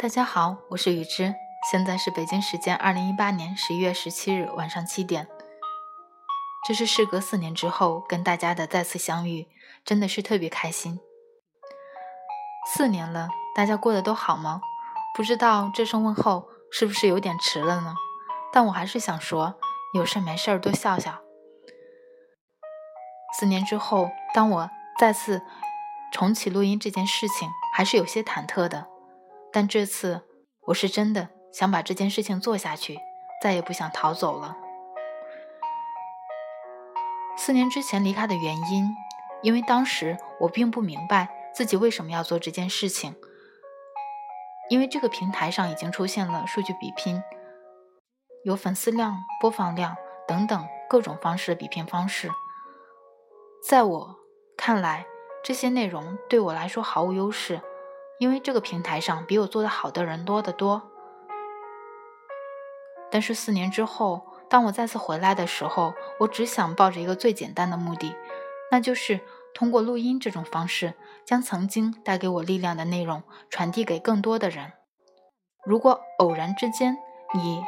大家好，我是雨之，现在是北京时间二零一八年十一月十七日晚上七点。这是事隔四年之后跟大家的再次相遇，真的是特别开心。四年了，大家过得都好吗？不知道这声问候是不是有点迟了呢？但我还是想说，有事没事儿多笑笑。四年之后，当我再次重启录音这件事情，还是有些忐忑的。但这次我是真的想把这件事情做下去，再也不想逃走了。四年之前离开的原因，因为当时我并不明白自己为什么要做这件事情。因为这个平台上已经出现了数据比拼，有粉丝量、播放量等等各种方式的比拼方式。在我看来，这些内容对我来说毫无优势。因为这个平台上比我做的好的人多得多，但是四年之后，当我再次回来的时候，我只想抱着一个最简单的目的，那就是通过录音这种方式，将曾经带给我力量的内容传递给更多的人。如果偶然之间你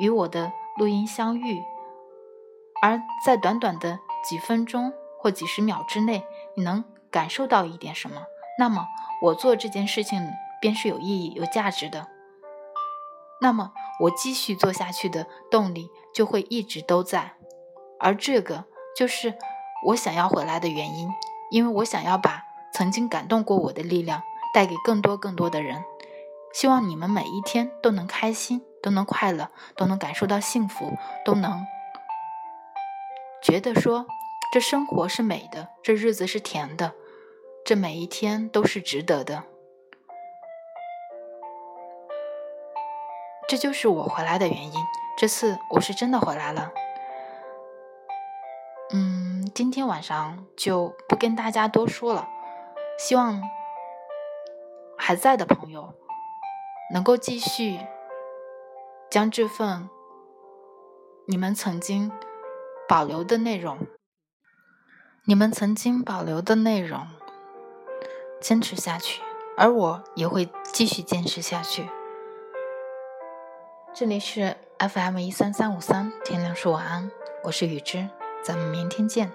与我的录音相遇，而在短短的几分钟或几十秒之内，你能感受到一点什么，那么。我做这件事情便是有意义、有价值的，那么我继续做下去的动力就会一直都在，而这个就是我想要回来的原因，因为我想要把曾经感动过我的力量带给更多更多的人，希望你们每一天都能开心，都能快乐，都能感受到幸福，都能觉得说这生活是美的，这日子是甜的。这每一天都是值得的，这就是我回来的原因。这次我是真的回来了。嗯，今天晚上就不跟大家多说了，希望还在的朋友能够继续将这份你们曾经保留的内容，你们曾经保留的内容。坚持下去，而我也会继续坚持下去。这里是 FM 一三三五三，天亮说晚安，我是雨之，咱们明天见。